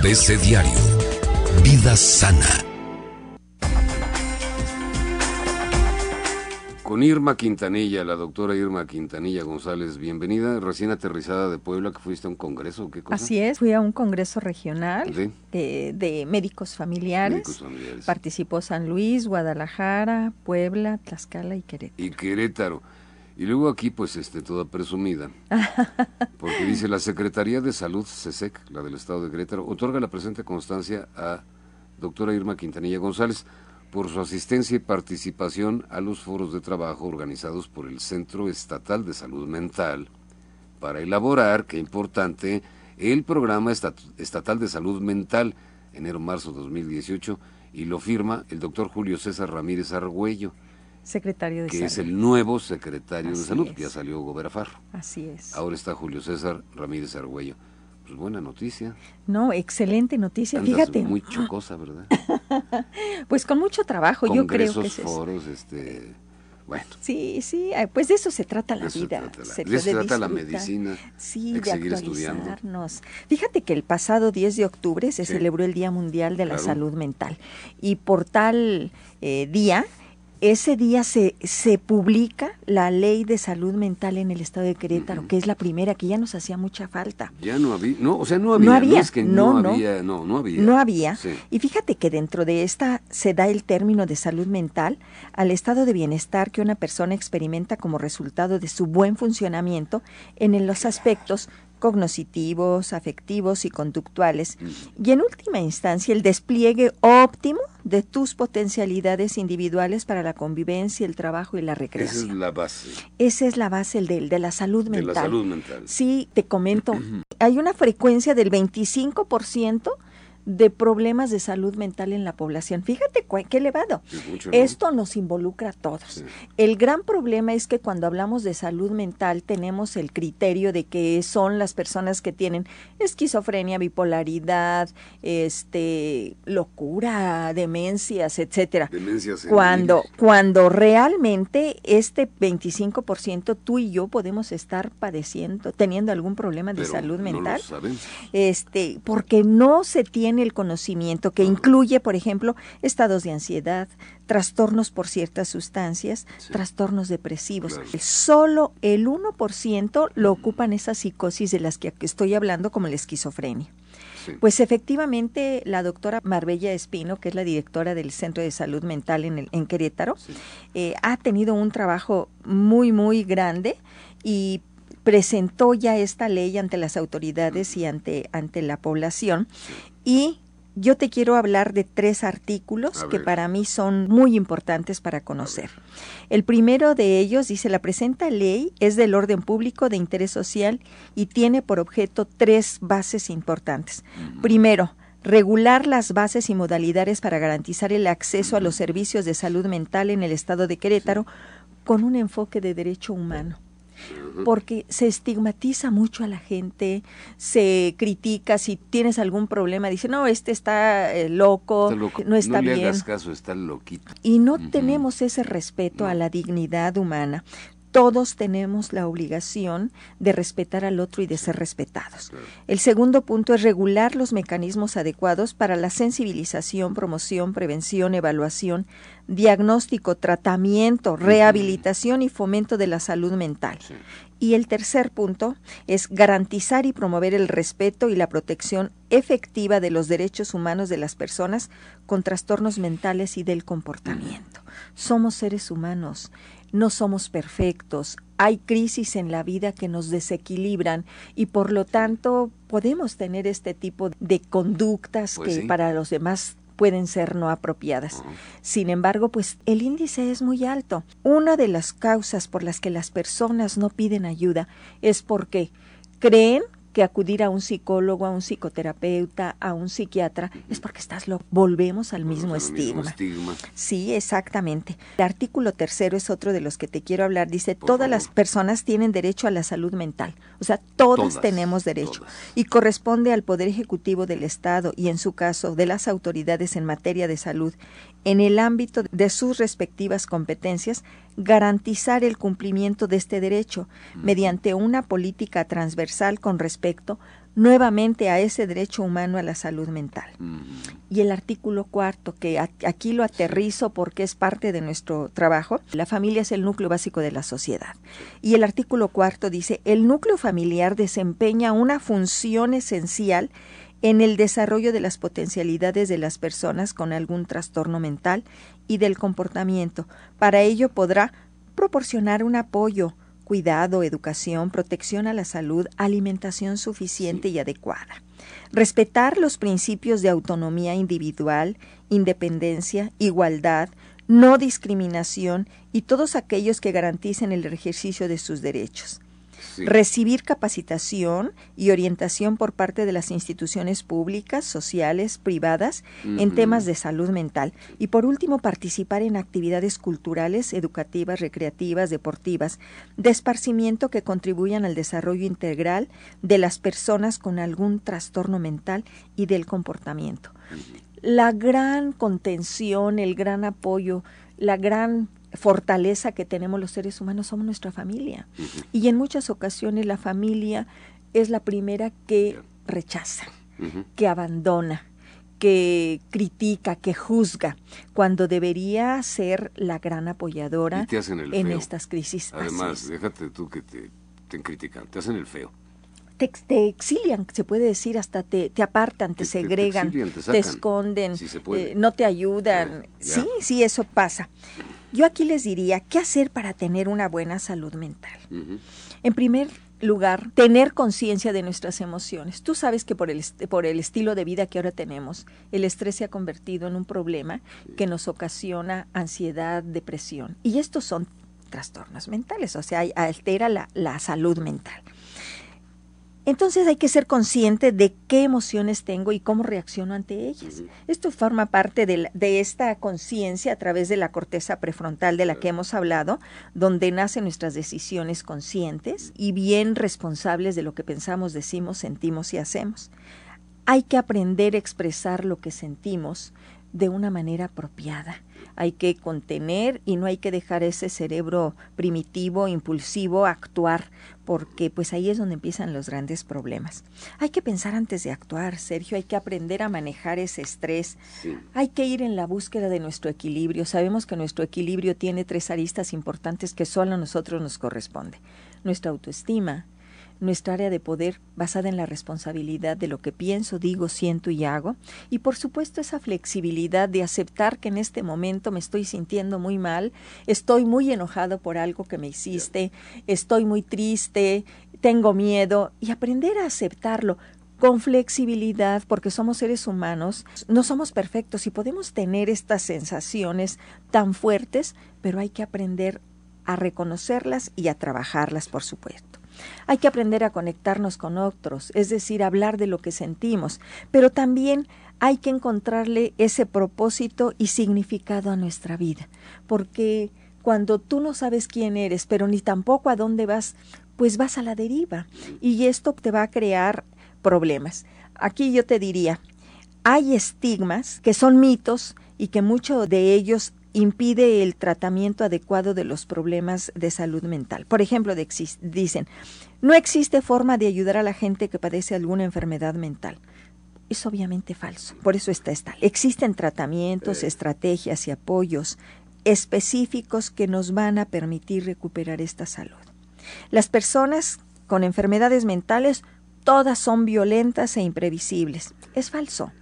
ABC Diario. Vida sana. Con Irma Quintanilla, la doctora Irma Quintanilla González, bienvenida, recién aterrizada de Puebla, que fuiste a un congreso, ¿qué cosa? Así es, fui a un congreso regional ¿De? de médicos familiares. Médicos familiares. Participó San Luis, Guadalajara, Puebla, Tlaxcala y Querétaro. y Querétaro. Y luego aquí, pues, este, toda presumida, porque dice la Secretaría de Salud, CESEC, la del Estado de Querétaro, otorga la presente constancia a doctora Irma Quintanilla González por su asistencia y participación a los foros de trabajo organizados por el Centro Estatal de Salud Mental para elaborar, qué importante, el programa estat- estatal de salud mental enero-marzo 2018 y lo firma el doctor Julio César Ramírez Argüello Secretario de que Salud. es el nuevo secretario de salud, es. ya salió Gobera Farro. Así es. Ahora está Julio César Ramírez Argüello. Pues buena noticia. No, excelente noticia. Andas Fíjate, muy chocosa, ¿verdad? pues con mucho trabajo, yo creo que es foros, este... Bueno, Sí, sí, pues de eso se trata la eso vida. trata la- Sergio, de eso se trata la medicina. Sí, que de seguir estudiando. Fíjate que el pasado 10 de octubre se Sí. celebró el Día Mundial de la. Salud Mental y por tal eh, día, ese día se, se publica la Ley de Salud Mental en el Estado de Querétaro, que es la primera, que ya nos hacía mucha falta. ya no había... No, o sea, no había. había, es que no, no, no. había... No, no había. No había. Sí. Y fíjate que dentro de esta se da el término de salud mental al estado de bienestar que una persona experimenta como resultado de su buen funcionamiento en los aspectos cognitivos, afectivos y conductuales. Y en última instancia, el despliegue óptimo de tus potencialidades individuales para la convivencia, el trabajo y la Esa es recreación. la base Esa es la base del, de la salud de mental. la salud mental. Sí, te comento, hay una frecuencia del 25% de problemas de salud mental en la población. Fíjate qué elevado. Es mucho, ¿no? Esto nos involucra a todos. Sí. El gran problema es que cuando hablamos de salud mental tenemos el criterio de que son las personas que tienen esquizofrenia, bipolaridad, este, locura, demencias, etcétera. Demencia senil. Cuando, cuando realmente este 25% tú y yo podemos estar padeciendo, teniendo algún problema de Pero salud no lo mental, sabemos. este, porque no se tiene el conocimiento que incluye, por ejemplo, estados de ansiedad, trastornos por ciertas sustancias, Sí. trastornos depresivos. Claro. Solo el 1% lo ocupan esas psicosis de las que estoy hablando, como la esquizofrenia. Sí. Pues efectivamente, la doctora Marbella Espino, que es la directora del Centro de Salud Mental en, el, en Querétaro, Sí. eh, ha tenido un trabajo muy, muy grande y presentó ya esta ley ante las autoridades y ante, ante la población. Y yo te quiero hablar de tres artículos que para mí son muy importantes para conocer. El primero de ellos dice, la presenta ley es del orden público de interés social y tiene por objeto tres bases importantes. Primero, regular las bases y modalidades para garantizar el acceso a los servicios de salud mental en el estado de Querétaro con un enfoque de derecho humano porque se estigmatiza mucho a la gente, se critica, si tienes algún problema, dice, no, este está eh, loco, Está loco. no está bien. hagas caso, está loquito. Y no tenemos ese respeto a la dignidad humana. Todos tenemos la obligación de respetar al otro y de ser respetados. El segundo punto es regular los mecanismos adecuados para la sensibilización, promoción, prevención, evaluación, diagnóstico, tratamiento, rehabilitación y fomento de la salud mental. Y el tercer punto es garantizar y promover el respeto y la protección efectiva de los derechos humanos de las personas con trastornos mentales y del comportamiento. Somos seres humanos, no somos perfectos, hay crisis en la vida que nos desequilibran y por lo tanto podemos tener este tipo de conductas Pues que sí. para los demás pueden ser no apropiadas. Sin embargo, pues el índice es muy alto. Una de las causas por las que las personas no piden ayuda es porque creen que acudir a un psicólogo, a un psicoterapeuta, a un psiquiatra, es porque estás loco. Volvemos al mismo Volvemos al mismo estigma. Sí, exactamente. El artículo tercero es otro de los que te quiero hablar. Dice, Por todas favor. las personas tienen derecho a la salud mental. O sea, todas, Todas, tenemos derecho. todas. Y corresponde al Poder Ejecutivo del Estado y, en su caso, de las autoridades en materia de salud, en el ámbito de sus respectivas competencias, garantizar el cumplimiento de este derecho mediante una política transversal con respecto nuevamente a ese derecho humano a la salud mental. Y el artículo cuarto, que aquí lo aterrizo porque es parte de nuestro trabajo, la familia es el núcleo básico de la sociedad. Y el artículo cuarto dice, el núcleo familiar desempeña una función esencial en el desarrollo de las potencialidades de las personas con algún trastorno mental y del comportamiento. Para ello podrá proporcionar un apoyo, cuidado, educación, protección a la salud, alimentación suficiente y adecuada. Respetar los principios de autonomía individual, independencia, igualdad, no discriminación y todos aquellos que garanticen el ejercicio de sus derechos recibir capacitación y orientación por parte de las instituciones públicas, sociales, privadas en temas de salud mental. Y por último participar en actividades culturales, educativas, recreativas, deportivas, de esparcimiento que contribuyan al desarrollo integral de las personas con algún trastorno mental y del comportamiento. La gran contención, el gran apoyo, la gran fortaleza que tenemos los seres humanos somos nuestra familia. Y en muchas ocasiones la familia es la primera que rechaza, que abandona, que critica, que juzga, cuando debería ser la gran apoyadora en, estas crisis. Además, déjate tú que te, te critican, te hacen el feo. Te, exilian, se puede decir, hasta te, te apartan, te, segregan, te, esconden, eh, no te ayudan. sí, sí, eso pasa. Yo aquí les diría, ¿qué hacer para tener una buena salud mental? En primer lugar, tener conciencia de nuestras emociones. Tú sabes que por el, por el estilo de vida que ahora tenemos, el estrés se ha convertido en un problema que nos ocasiona ansiedad, depresión. Y estos son trastornos mentales, o sea, altera la, la salud mental. Entonces hay que ser consciente de qué emociones tengo y cómo reacciono ante ellas. Esto forma parte de, de esta conciencia a través de la corteza prefrontal de la que hemos hablado, donde nacen nuestras decisiones conscientes y bien responsables de lo que pensamos, decimos, sentimos y hacemos. Hay que aprender a expresar lo que sentimos de una manera apropiada hay que contener y no hay que dejar ese cerebro primitivo, impulsivo, actuar, porque pues ahí es donde empiezan los grandes problemas. Hay que pensar antes de actuar, Sergio, hay que aprender a manejar ese estrés, hay que ir en la búsqueda de nuestro equilibrio. Sabemos que nuestro equilibrio tiene tres aristas importantes que solo a nosotros nos corresponde. Nuestra autoestima, nuestra área de poder basada en la responsabilidad de lo que pienso, digo, siento y hago, y por supuesto esa flexibilidad de aceptar que en este momento me estoy sintiendo muy mal, estoy muy enojado por algo que me hiciste, estoy muy triste, tengo miedo, y aprender a aceptarlo con flexibilidad, porque somos seres humanos, no somos perfectos y podemos tener estas sensaciones tan fuertes, pero hay que aprender a reconocerlas y a trabajarlas, por supuesto. Hay que aprender a conectarnos con otros, es decir, hablar de lo que sentimos, pero también hay que encontrarle ese propósito y significado a nuestra vida, porque cuando tú no sabes quién eres, pero ni tampoco a dónde vas, pues vas a la deriva y esto te va a crear problemas. Aquí yo te diría, hay estigmas que son mitos y que muchos de ellos impide el tratamiento adecuado de los problemas de salud mental. Por ejemplo, dicen, no existe forma de ayudar a la gente que padece alguna enfermedad mental. Es obviamente falso, por eso está esta. Existen tratamientos, estrategias y apoyos específicos que nos van a permitir recuperar esta salud. Las personas con enfermedades mentales todas son violentas e imprevisibles. Es falso.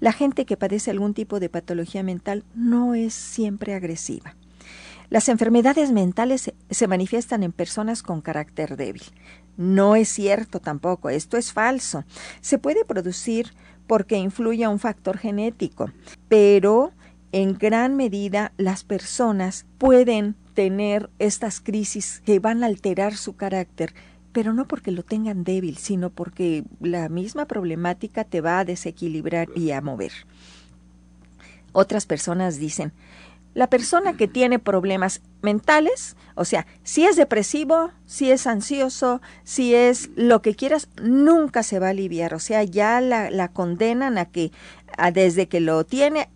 La gente que padece algún tipo de patología mental no es siempre agresiva. Las enfermedades mentales se manifiestan en personas con carácter débil. No es cierto tampoco, esto es falso. Se puede producir porque influye un factor genético, pero en gran medida las personas pueden tener estas crisis que van a alterar su carácter pero no porque lo tengan débil, sino porque la misma problemática te va a desequilibrar y a mover. Otras personas dicen, la persona que tiene problemas mentales, o sea, si es depresivo, si es ansioso, si es lo que quieras, nunca se va a aliviar. O sea, ya la, condenan a que desde que lo tiene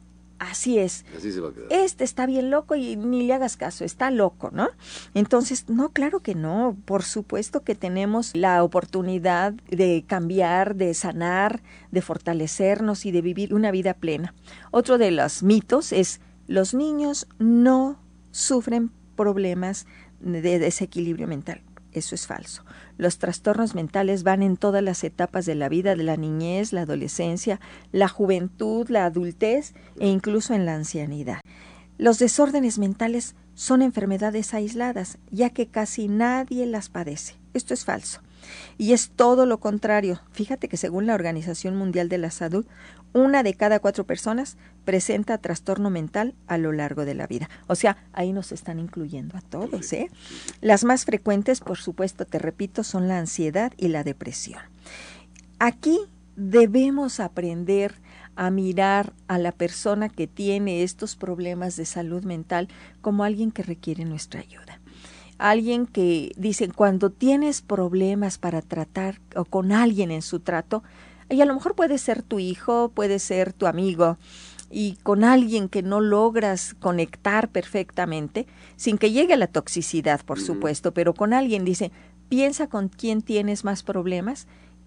Así es. Así se va a quedar. Este está bien loco y ni le hagas caso, está loco, ¿no? Entonces, no, claro que no. Por supuesto que tenemos la oportunidad de cambiar, de sanar, de fortalecernos y de vivir una vida plena. Otro de los mitos es los niños no sufren problemas de desequilibrio mental. Eso es falso. Los trastornos mentales van en todas las etapas de la vida, de la niñez, la adolescencia, la juventud, la adultez e incluso en la ancianidad. Los desórdenes mentales son enfermedades aisladas, ya que casi nadie las padece. Esto es falso. Y es todo lo contrario. Fíjate que según la Organización Mundial de la Salud, una de cada cuatro personas presenta trastorno mental a lo largo de la vida. O sea, ahí nos están incluyendo a todos. ¿eh? Las más frecuentes, por supuesto, te repito, son la ansiedad y la depresión. Aquí debemos aprender a mirar a la persona que tiene estos problemas de salud mental como alguien que requiere nuestra ayuda alguien que dicen cuando tienes problemas para tratar o con alguien en su trato, y a lo mejor puede ser tu hijo, puede ser tu amigo, y con alguien que no logras conectar perfectamente, sin que llegue a la toxicidad, por supuesto, pero con alguien dice, piensa con quién tienes más problemas,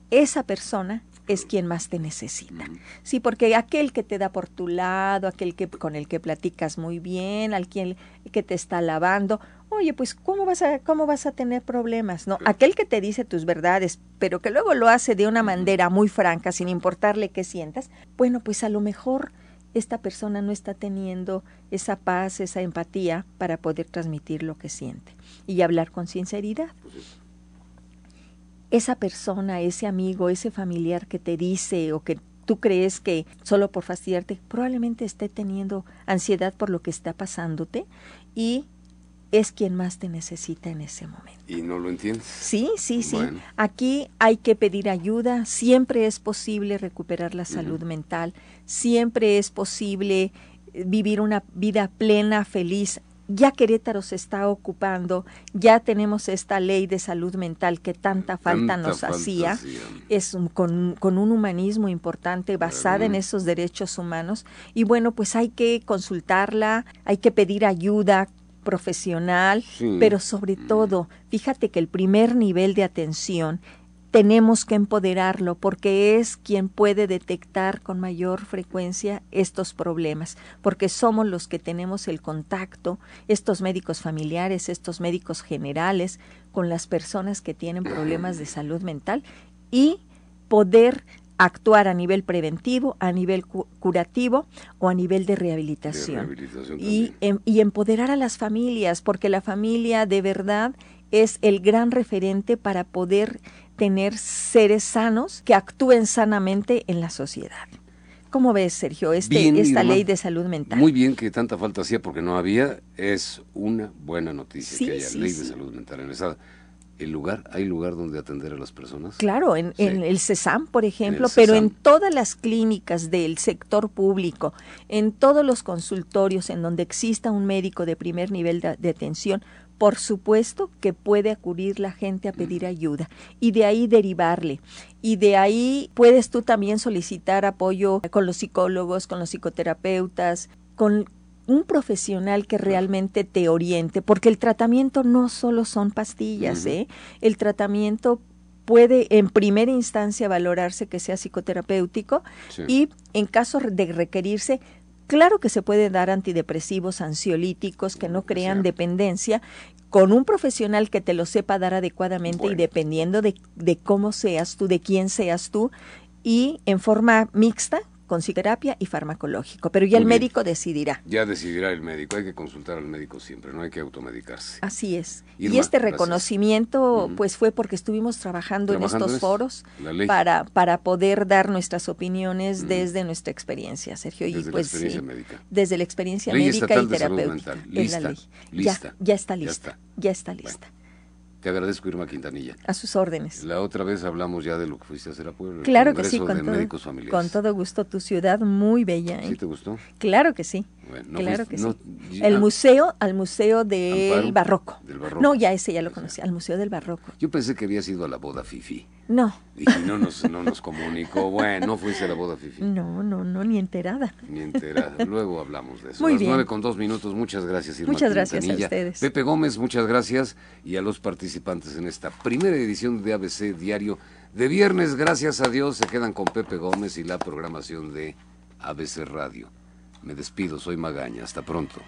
esa persona es quien más te necesita. Sí, porque aquel que te da por tu lado, aquel que con el que platicas muy bien, al quien que te está alabando, oye, pues ¿cómo vas a cómo vas a tener problemas? No, aquel que te dice tus verdades, pero que luego lo hace de una manera muy franca sin importarle qué sientas, bueno, pues a lo mejor esta persona no está teniendo esa paz, esa empatía para poder transmitir lo que siente y hablar con sinceridad. Esa persona, ese amigo, ese familiar que te dice o que tú crees que solo por fastidiarte, probablemente esté teniendo ansiedad por lo que está pasándote y es quien más te necesita en ese momento. ¿Y no lo entiendes? Sí, sí, sí. Aquí hay que pedir ayuda, siempre es posible recuperar la salud mental, siempre es posible vivir una vida plena, feliz, ya Querétaro se está ocupando, ya tenemos esta ley de salud mental que tanta falta nos hacía, es con, con, un humanismo importante basada en esos derechos humanos. Y bueno, pues hay que consultarla, hay que pedir ayuda profesional, pero sobre todo, fíjate que el primer nivel de atención tenemos que empoderarlo porque es quien puede detectar con mayor frecuencia estos problemas, porque somos los que tenemos el contacto, estos médicos familiares, estos médicos generales, con las personas que tienen problemas de salud mental y poder actuar a nivel preventivo, a nivel curativo o a nivel de rehabilitación. y, em, y empoderar a las familias, porque la familia de verdad es el gran referente para poder tener seres sanos que actúen sanamente en la sociedad. ¿Cómo ves, Sergio, este, esta ley de salud mental? Muy bien que tanta falta hacía porque no había, es una buena noticia que haya ley de salud mental en esa el lugar, hay lugar donde atender a las personas. Claro, en, el CESAM, por ejemplo, pero en todas las clínicas del sector público, en todos los consultorios en donde exista un médico de primer nivel de atención, por supuesto que puede acudir la gente a pedir ayuda y de ahí derivarle. Y de ahí puedes tú también solicitar apoyo con los psicólogos, con los psicoterapeutas, con un profesional que realmente te oriente, porque el tratamiento no solo son pastillas, ¿eh? El tratamiento puede en primera instancia valorarse que sea psicoterapéutico y en caso de requerirse Claro que se puede dar antidepresivos, ansiolíticos que no crean dependencia con un profesional que te lo sepa dar adecuadamente y dependiendo de, de cómo seas tú, de quién seas tú, y en forma mixta psicoterapia y farmacológico, pero ya el médico decidirá. Ya decidirá el médico, hay que consultar al médico siempre, no hay que automedicarse. Así es. y este reconocimiento pues fue porque estuvimos trabajando, en estos foros para para poder dar nuestras opiniones desde nuestra experiencia, Sergio, desde y pues la experiencia médica. desde la experiencia médica y terapéutica. Lista, Ya, ya está lista. Ya está lista. Te agradezco, Irma Quintanilla. A sus órdenes. La otra vez hablamos ya de lo que fuiste a hacer a Puebla. Claro que sí, con todo, con todo gusto. Tu ciudad muy bella. ¿Sí ¿eh? te gustó? Claro que sí. Claro que sí. El museo, al Museo del barroco. No, ya ese ya lo conocí, al Museo del Barroco. Yo pensé que había sido a la boda Fifi. No. Dije, no nos, no nos comunicó. Bueno, no fuiste a la boda Fifi. No, no, no, ni enterada. Ni enterada. Luego hablamos de eso. Muy bien. nueve con dos minutos. Muchas gracias, Irma Muchas gracias a ustedes. Pepe Gómez, muchas gracias. Y a los participantes en esta primera edición de ABC Diario. De viernes, gracias a Dios, se quedan con Pepe Gómez y la programación de ABC Radio. Me despido, soy Magaña. Hasta pronto.